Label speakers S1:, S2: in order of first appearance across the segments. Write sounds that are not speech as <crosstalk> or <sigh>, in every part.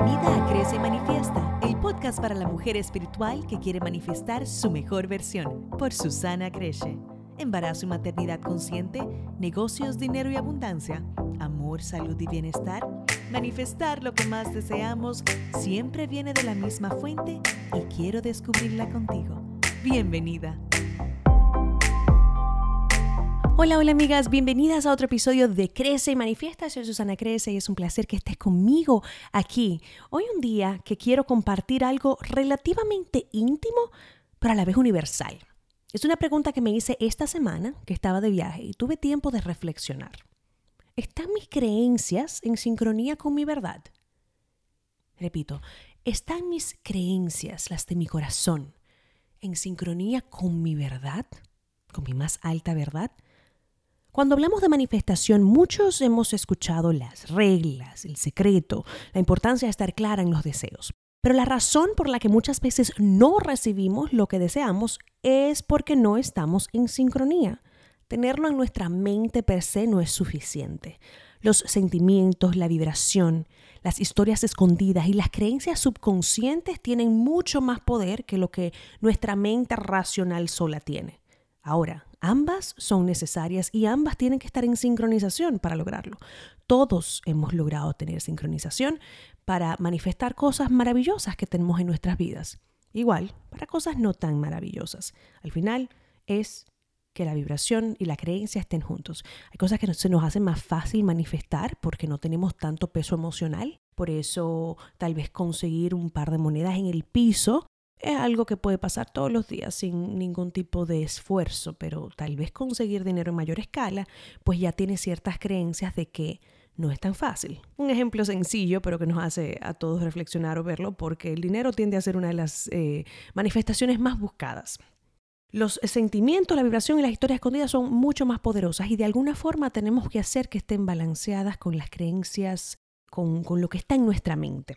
S1: Bienvenida a Crece y Manifiesta, el podcast para la mujer espiritual que quiere manifestar su mejor versión, por Susana Creche. Embarazo y maternidad consciente, negocios, dinero y abundancia, amor, salud y bienestar. Manifestar lo que más deseamos siempre viene de la misma fuente y quiero descubrirla contigo. Bienvenida. Hola, hola amigas, bienvenidas a otro episodio de Crece y Manifiesta. Soy Susana Crece y es un placer que estés conmigo aquí. Hoy un día que quiero compartir algo relativamente íntimo, pero a la vez universal. Es una pregunta que me hice esta semana que estaba de viaje y tuve tiempo de reflexionar. ¿Están mis creencias en sincronía con mi verdad? Repito, ¿están mis creencias, las de mi corazón, en sincronía con mi verdad? ¿Con mi más alta verdad? Cuando hablamos de manifestación, muchos hemos escuchado las reglas, el secreto, la importancia de estar clara en los deseos. Pero la razón por la que muchas veces no recibimos lo que deseamos es porque no estamos en sincronía. Tenerlo en nuestra mente per se no es suficiente. Los sentimientos, la vibración, las historias escondidas y las creencias subconscientes tienen mucho más poder que lo que nuestra mente racional sola tiene. Ahora, ambas son necesarias y ambas tienen que estar en sincronización para lograrlo. Todos hemos logrado tener sincronización para manifestar cosas maravillosas que tenemos en nuestras vidas. Igual, para cosas no tan maravillosas. Al final es que la vibración y la creencia estén juntos. Hay cosas que se nos hacen más fácil manifestar porque no tenemos tanto peso emocional. Por eso tal vez conseguir un par de monedas en el piso es algo que puede pasar todos los días sin ningún tipo de esfuerzo, pero tal vez conseguir dinero en mayor escala, pues ya tiene ciertas creencias de que no es tan fácil. Un ejemplo sencillo, pero que nos hace a todos reflexionar o verlo, porque el dinero tiende a ser una de las eh, manifestaciones más buscadas. Los sentimientos, la vibración y las historias escondidas son mucho más poderosas y de alguna forma tenemos que hacer que estén balanceadas con las creencias, con, con lo que está en nuestra mente.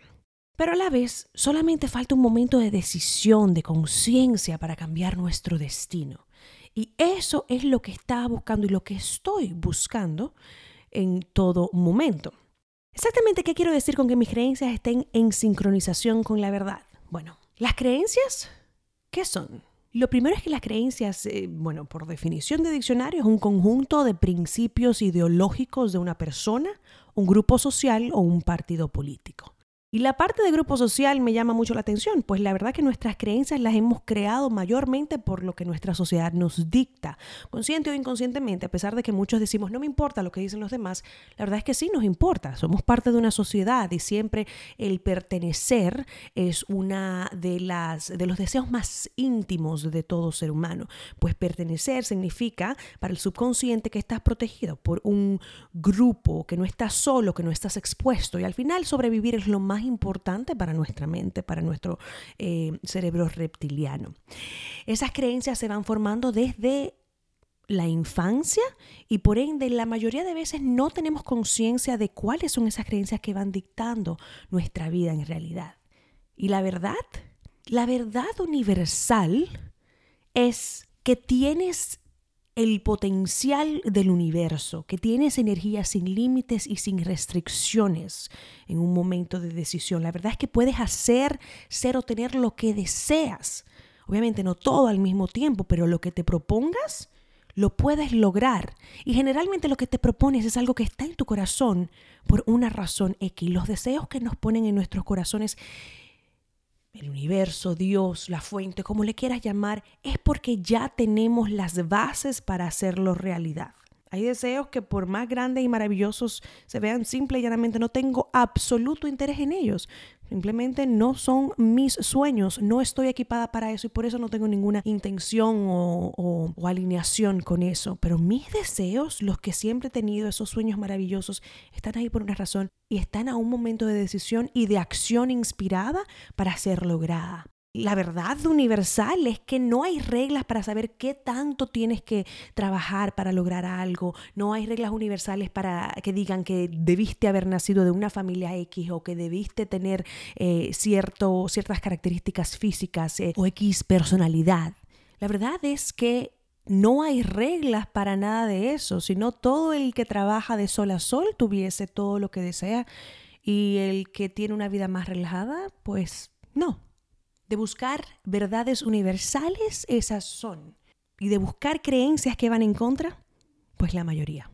S1: Pero a la vez, solamente falta un momento de decisión, de conciencia para cambiar nuestro destino. Y eso es lo que estaba buscando y lo que estoy buscando en todo momento. Exactamente qué quiero decir con que mis creencias estén en sincronización con la verdad. Bueno, las creencias, ¿qué son? Lo primero es que las creencias, eh, bueno, por definición de diccionario, es un conjunto de principios ideológicos de una persona, un grupo social o un partido político. Y la parte de grupo social me llama mucho la atención, pues la verdad que nuestras creencias las hemos creado mayormente por lo que nuestra sociedad nos dicta, consciente o inconscientemente, a pesar de que muchos decimos no me importa lo que dicen los demás, la verdad es que sí nos importa, somos parte de una sociedad y siempre el pertenecer es una de las de los deseos más íntimos de todo ser humano, pues pertenecer significa para el subconsciente que estás protegido por un grupo, que no estás solo, que no estás expuesto y al final sobrevivir es lo más importante para nuestra mente, para nuestro eh, cerebro reptiliano. Esas creencias se van formando desde la infancia y por ende la mayoría de veces no tenemos conciencia de cuáles son esas creencias que van dictando nuestra vida en realidad. Y la verdad, la verdad universal es que tienes el potencial del universo, que tienes energía sin límites y sin restricciones en un momento de decisión. La verdad es que puedes hacer, ser o tener lo que deseas. Obviamente no todo al mismo tiempo, pero lo que te propongas, lo puedes lograr. Y generalmente lo que te propones es algo que está en tu corazón por una razón X. Los deseos que nos ponen en nuestros corazones el universo, Dios, la fuente, como le quieras llamar, es porque ya tenemos las bases para hacerlo realidad. Hay deseos que por más grandes y maravillosos se vean simple y llanamente, no tengo absoluto interés en ellos. Simplemente no son mis sueños, no estoy equipada para eso y por eso no tengo ninguna intención o, alineación con eso. Pero mis deseos, los que siempre he tenido, esos sueños maravillosos, están ahí por una razón y están a un momento de decisión y de acción inspirada para ser lograda. La verdad universal es que no hay reglas para saber qué tanto tienes que trabajar para lograr algo. No hay reglas universales para que digan que debiste haber nacido de una familia X o que debiste tener eh, ciertas características físicas eh, o X personalidad. La verdad es que no hay reglas para nada de eso, sino todo el que trabaja de sol a sol tuviese todo lo que desea Y el que tiene una vida más relajada, pues no. De buscar verdades universales, esas son. Y de buscar creencias que van en contra, pues la mayoría.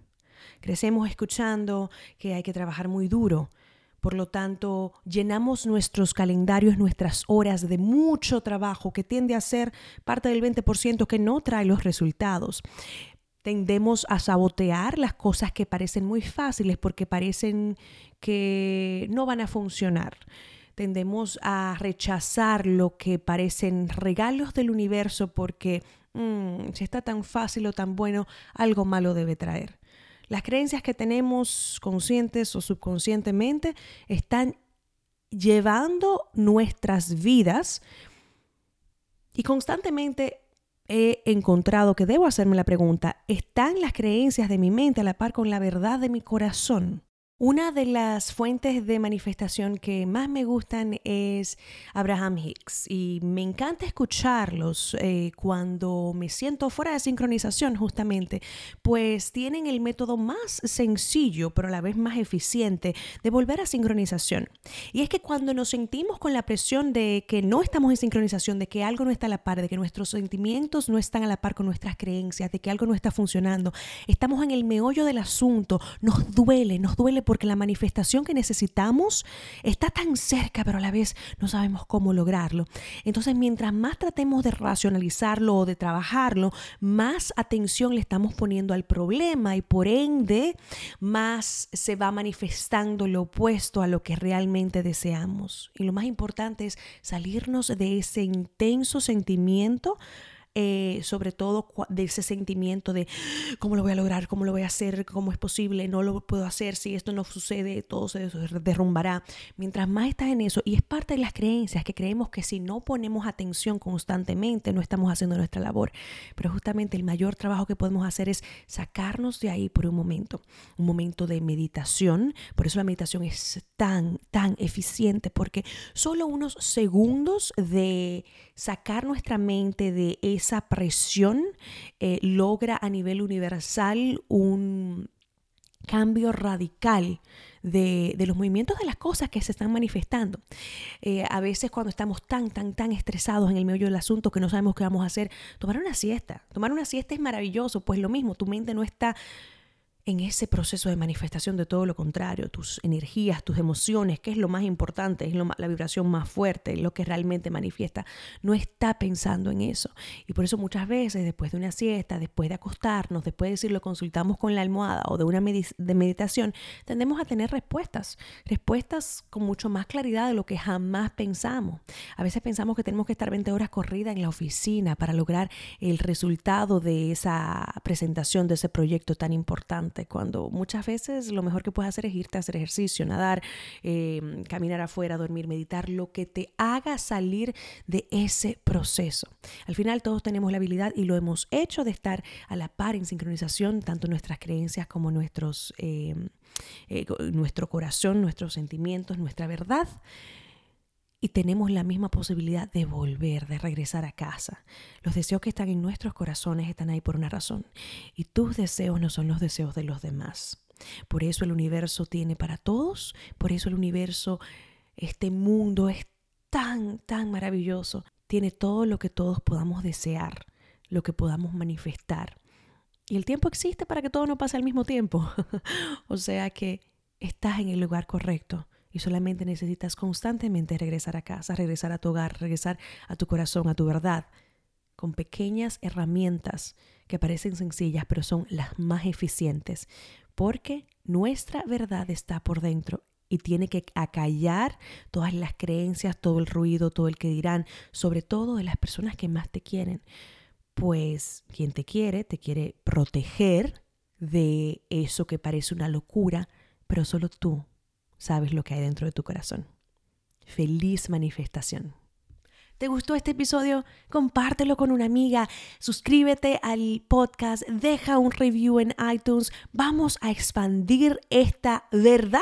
S1: Crecemos escuchando que hay que trabajar muy duro, por lo tanto, llenamos nuestros calendarios, nuestras horas de mucho trabajo que tiende a ser parte del 20% que no trae los resultados. Tendemos a sabotear las cosas que parecen muy fáciles porque parecen que no van a funcionar. Tendemos a rechazar lo que parecen regalos del universo porque mm, si está tan fácil o tan bueno, algo malo debe traer. Las creencias que tenemos conscientes o subconscientemente están llevando nuestras vidas y constantemente he encontrado que debo hacerme la pregunta, ¿están las creencias de mi mente a la par con la verdad de mi corazón? Una de las fuentes de manifestación que más me gustan es Abraham Hicks y me encanta escucharlos eh, cuando me siento fuera de sincronización justamente, pues tienen el método más sencillo pero a la vez más eficiente de volver a sincronización. Y es que cuando nos sentimos con la presión de que no estamos en sincronización, de que algo no está a la par, de que nuestros sentimientos no están a la par con nuestras creencias, de que algo no está funcionando, estamos en el meollo del asunto, nos duele, nos duele porque la manifestación que necesitamos está tan cerca, pero a la vez no sabemos cómo lograrlo. Entonces, mientras más tratemos de racionalizarlo o de trabajarlo, más atención le estamos poniendo al problema y por ende más se va manifestando lo opuesto a lo que realmente deseamos. Y lo más importante es salirnos de ese intenso sentimiento eh, sobre todo de ese sentimiento de cómo lo voy a lograr, cómo lo voy a hacer, cómo es posible, no lo puedo hacer, si esto no sucede, todo se derrumbará. Mientras más estás en eso, y es parte de las creencias que creemos que si no ponemos atención constantemente, no estamos haciendo nuestra labor. Pero justamente el mayor trabajo que podemos hacer es sacarnos de ahí por un momento, un momento de meditación. Por eso la meditación es tan, tan eficiente, porque solo unos segundos de sacar nuestra mente de esa presión eh, logra a nivel universal un cambio radical de, los movimientos de las cosas que se están manifestando. Eh, a veces cuando estamos tan, tan, tan estresados en el medio del asunto que no sabemos qué vamos a hacer, tomar una siesta. Tomar una siesta es maravilloso, pues lo mismo, tu mente no está en ese proceso de manifestación de todo lo contrario, tus energías, tus emociones, que es lo más importante, es la vibración más fuerte, lo que realmente manifiesta, no está pensando en eso. Y por eso muchas veces después de una siesta, después de acostarnos, después de decir lo consultamos con la almohada o de una meditación, tendemos a tener respuestas, respuestas con mucho más claridad de lo que jamás pensamos. A veces pensamos que tenemos que estar 20 horas corrida en la oficina para lograr el resultado de esa presentación, de ese proyecto tan importante cuando muchas veces lo mejor que puedes hacer es irte a hacer ejercicio, nadar, em, caminar afuera, dormir, meditar, lo que te haga salir de ese proceso. Al final todos tenemos la habilidad y lo hemos hecho de estar a la par en sincronización, tanto nuestras creencias como nuestros, em, eh, nuestro corazón, nuestros sentimientos, nuestra verdad y tenemos la misma posibilidad de volver, de regresar a casa. Los deseos que están en nuestros corazones están ahí por una razón y tus deseos no son los deseos de los demás. Por eso el universo tiene para todos, por eso el universo, este mundo es tan, tan maravilloso, tiene todo lo que todos podamos desear, lo que podamos manifestar. Y el tiempo existe para que todo no pase al mismo tiempo. <laughs> o sea que estás en el lugar correcto y solamente necesitas constantemente regresar a casa, regresar a tu hogar, regresar a tu corazón, a tu verdad, con pequeñas herramientas que parecen sencillas, pero son las más eficientes, porque nuestra verdad está por dentro y tiene que acallar todas las creencias, todo el ruido, todo el que dirán, sobre todo de las personas que más te quieren. Pues quien te quiere, te quiere proteger de eso que parece una locura, pero solo tú sabes lo que hay dentro de tu corazón. Feliz manifestación. ¿Te gustó este episodio? Compártelo con una amiga, suscríbete al podcast, deja un review en iTunes. Vamos a expandir esta verdad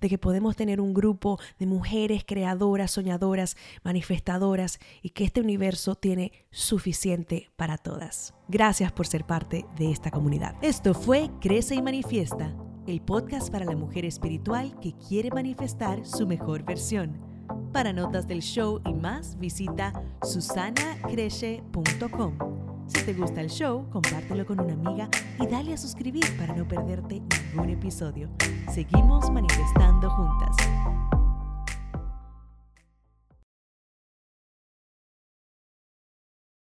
S1: de que podemos tener un grupo de mujeres creadoras, soñadoras, manifestadoras y que este universo tiene suficiente para todas. Gracias por ser parte de esta comunidad. Esto fue Crece y Manifiesta el podcast para la mujer espiritual que quiere manifestar su mejor versión. Para notas del show y más, visita susanacreche.com. Si te gusta el show, compártelo con una amiga y dale a suscribir para no perderte ningún episodio. Seguimos manifestando juntas.